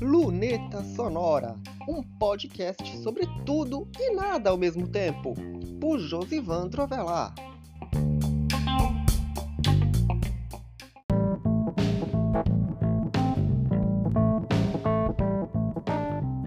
Luneta Sonora, um podcast sobre tudo e nada ao mesmo tempo, por Josivan Trovelar.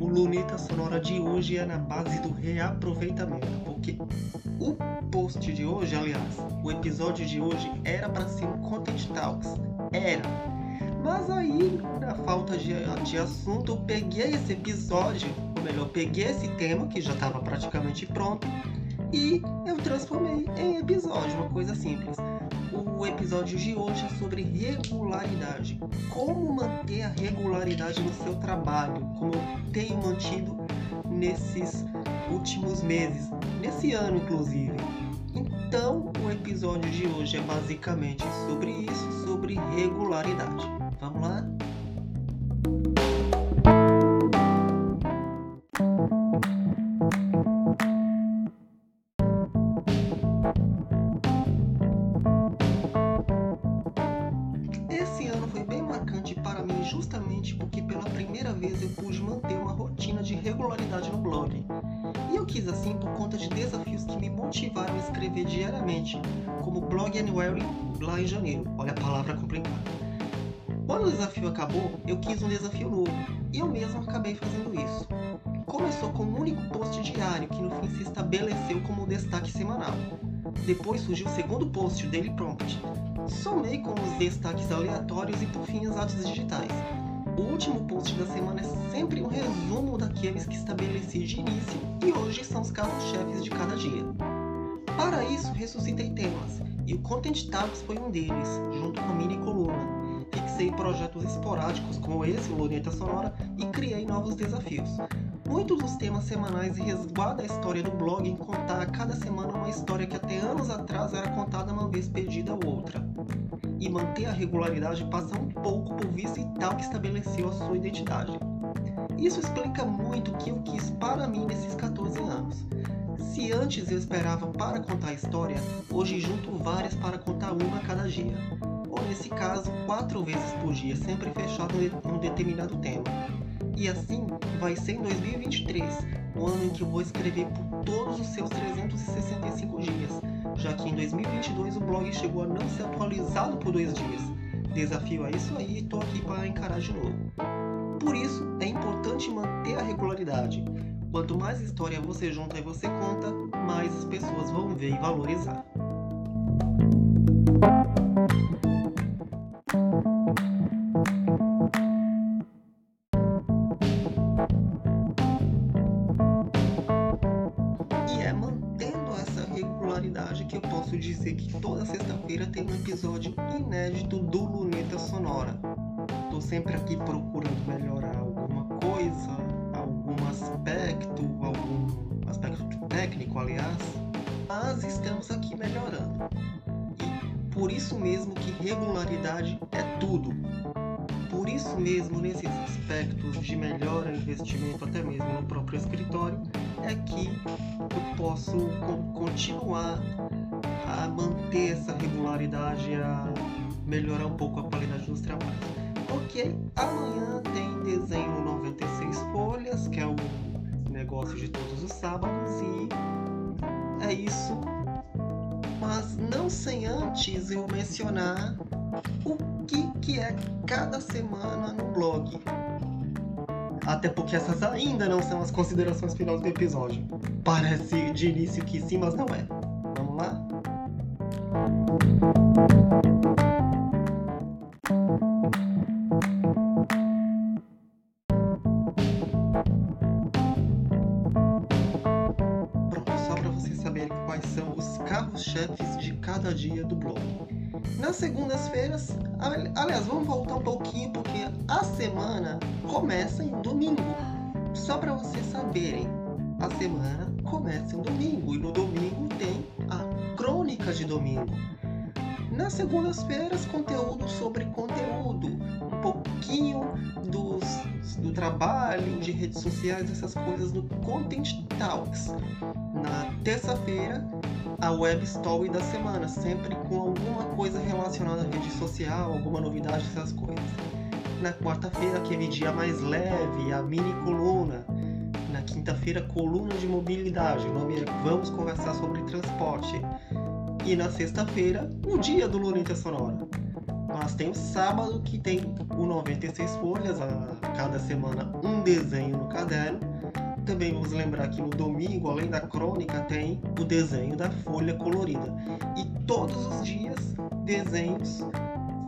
O Luneta Sonora de hoje é na base do reaproveitamento, porque o post de hoje, aliás, o episódio de hoje era para ser um Content Talks. Era. Mas aí, na falta de, de assunto, eu peguei esse episódio, ou melhor, peguei esse tema que já estava praticamente pronto e eu transformei em episódio, uma coisa simples. O episódio de hoje é sobre regularidade. Como manter a regularidade no seu trabalho, como eu tenho mantido nesses últimos meses, nesse ano inclusive. Então, o episódio de hoje é basicamente sobre isso, sobre regularidade. Vamos lá? Assim por conta de desafios que me motivaram a escrever diariamente, como Blog Annuary lá em janeiro. Olha a palavra complicada. Quando o desafio acabou, eu quis um desafio novo, e eu mesmo acabei fazendo isso. Começou com um único post diário que no fim se estabeleceu como destaque semanal. Depois surgiu o segundo post, o Daily Prompt. Somei com os destaques aleatórios e por fim as artes digitais. O último post da semana é sempre um resumo daqueles que estabeleci de início e hoje são os carros-chefes de cada dia. Para isso, ressuscitei temas, e o Content Talks foi um deles, junto com a mini coluna. Fixei projetos esporádicos como esse, o Luneta Sonora, e criei novos desafios. Muitos dos temas semanais resguardam a história do blog em contar a cada semana uma história que até anos atrás era contada uma vez perdida ou outra. E manter a regularidade passa um pouco por visitar o que estabeleceu a sua identidade. Isso explica muito o que eu quis para mim nesses 14 anos. Se antes eu esperava para contar a história, hoje junto várias para contar uma a cada dia. Ou nesse caso, quatro vezes por dia, sempre fechado em um determinado tema. E assim vai ser em 2023, o ano em que eu vou escrever por todos os seus 365 dias, já que em 2022 o blog chegou a não ser atualizado por dois dias. Desafio é isso aí e tô aqui para encarar de novo. Por isso, é importante manter a regularidade. Quanto mais história você junta e você conta, mais as pessoas vão ver e valorizar. Que eu posso dizer que toda sexta-feira tem um episódio inédito do Luneta Sonora. Tô sempre aqui procurando melhorar alguma coisa, algum aspecto, algum aspecto técnico, aliás, mas estamos aqui melhorando. E por isso mesmo que regularidade é tudo. Por isso mesmo, nesses aspectos de melhora, investimento, até mesmo no próprio escritório, é que eu posso co- continuar manter essa regularidade, a melhorar um pouco a qualidade dos trabalhos. Ok, amanhã tem desenho 96 folhas, que é o negócio de todos os sábados, e é isso. Mas não sem antes eu mencionar o que, que é cada semana no blog. Até porque essas ainda não são as considerações finais do episódio. Parece de início que sim, mas não é. Pronto, só para vocês saberem quais são os carros-chefes de cada dia do blog. Nas segundas-feiras, ali- aliás, vamos voltar um pouquinho porque a semana começa em domingo. Só para vocês saberem, a semana começa em domingo e no domingo tem a crônica de domingo. Nas segundas-feiras, conteúdo sobre conteúdo, um pouquinho dos, do trabalho, de redes sociais, essas coisas do Content Talks. Na terça-feira, a web story da semana, sempre com alguma coisa relacionada à rede social, alguma novidade, essas coisas. Na quarta-feira, aquele dia mais leve, a mini coluna. Na quinta-feira, coluna de mobilidade. O nome é Vamos Conversar sobre Transporte. E na sexta-feira, o dia do Luneta Sonora. Mas tem o sábado que tem o 96 folhas, a cada semana um desenho no caderno também vamos lembrar que no domingo, além da crônica, tem o desenho da folha colorida. E todos os dias, desenhos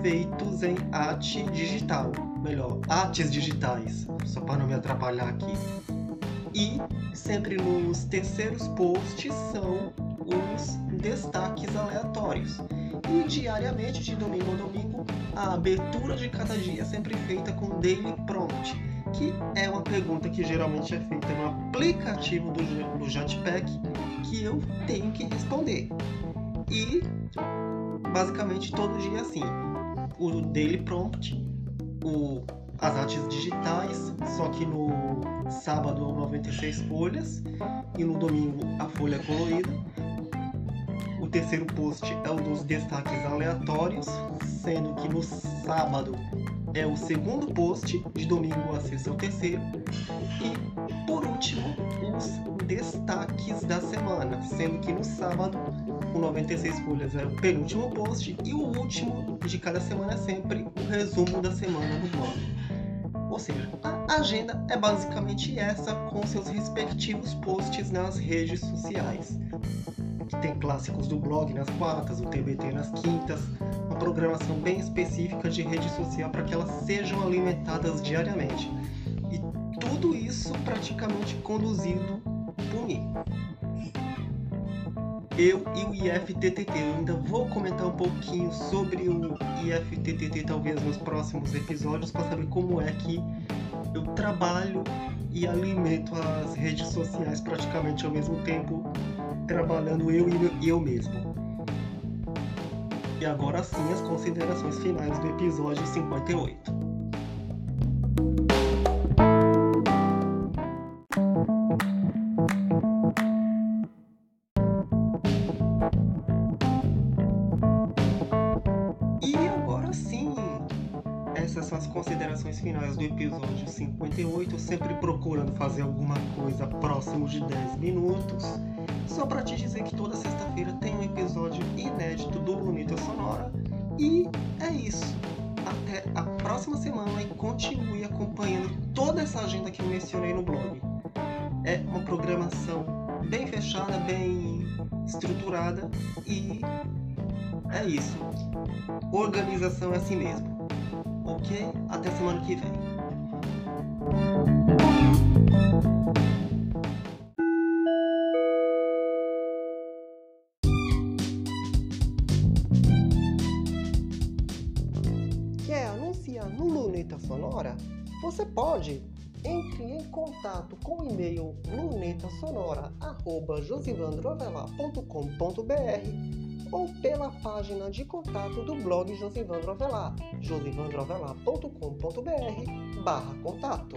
feitos em arte digital. Melhor, artes digitais, só para não me atrapalhar aqui. E sempre nos terceiros posts são os destaques aleatórios. E diariamente, de domingo a domingo, a abertura de cada dia é sempre feita com Daily Prompt que é uma pergunta que geralmente é feita no aplicativo do, do Jetpack que eu tenho que responder. E basicamente todo dia é assim. O Daily Prompt, o, as artes digitais, só que no sábado 96 folhas e no domingo a folha colorida. Terceiro post é o dos destaques aleatórios, sendo que no sábado é o segundo post, de domingo a sexta é o terceiro. E por último, os destaques da semana, sendo que no sábado o 96 folhas é o penúltimo post e o último de cada semana é sempre o resumo da semana do blog. Ou seja, a agenda é basicamente essa com seus respectivos posts nas redes sociais tem clássicos do blog nas quartas, o TBT nas quintas, uma programação bem específica de rede social para que elas sejam alimentadas diariamente. E tudo isso praticamente conduzido por mim. Eu e o IFTTT. Eu ainda vou comentar um pouquinho sobre o IFTTT, talvez nos próximos episódios, para saber como é que eu trabalho e alimento as redes sociais praticamente ao mesmo tempo trabalhando eu e eu mesmo. E agora sim as considerações finais do episódio 58. essas são as considerações finais do episódio 58, sempre procurando fazer alguma coisa próximo de 10 minutos. Só para te dizer que toda sexta-feira tem um episódio inédito do Bonita Sonora. E é isso. Até a próxima semana e continue acompanhando toda essa agenda que eu mencionei no blog. É uma programação bem fechada, bem estruturada e é isso. Organização é assim mesmo. Ok? Até semana que vem. Luneta Sonora? Você pode! Entre em contato com o e-mail lunetasonora.josivandroavelar.com.br ou pela página de contato do blog Josivandro Avelar, josivandroavelar.com.br barra contato.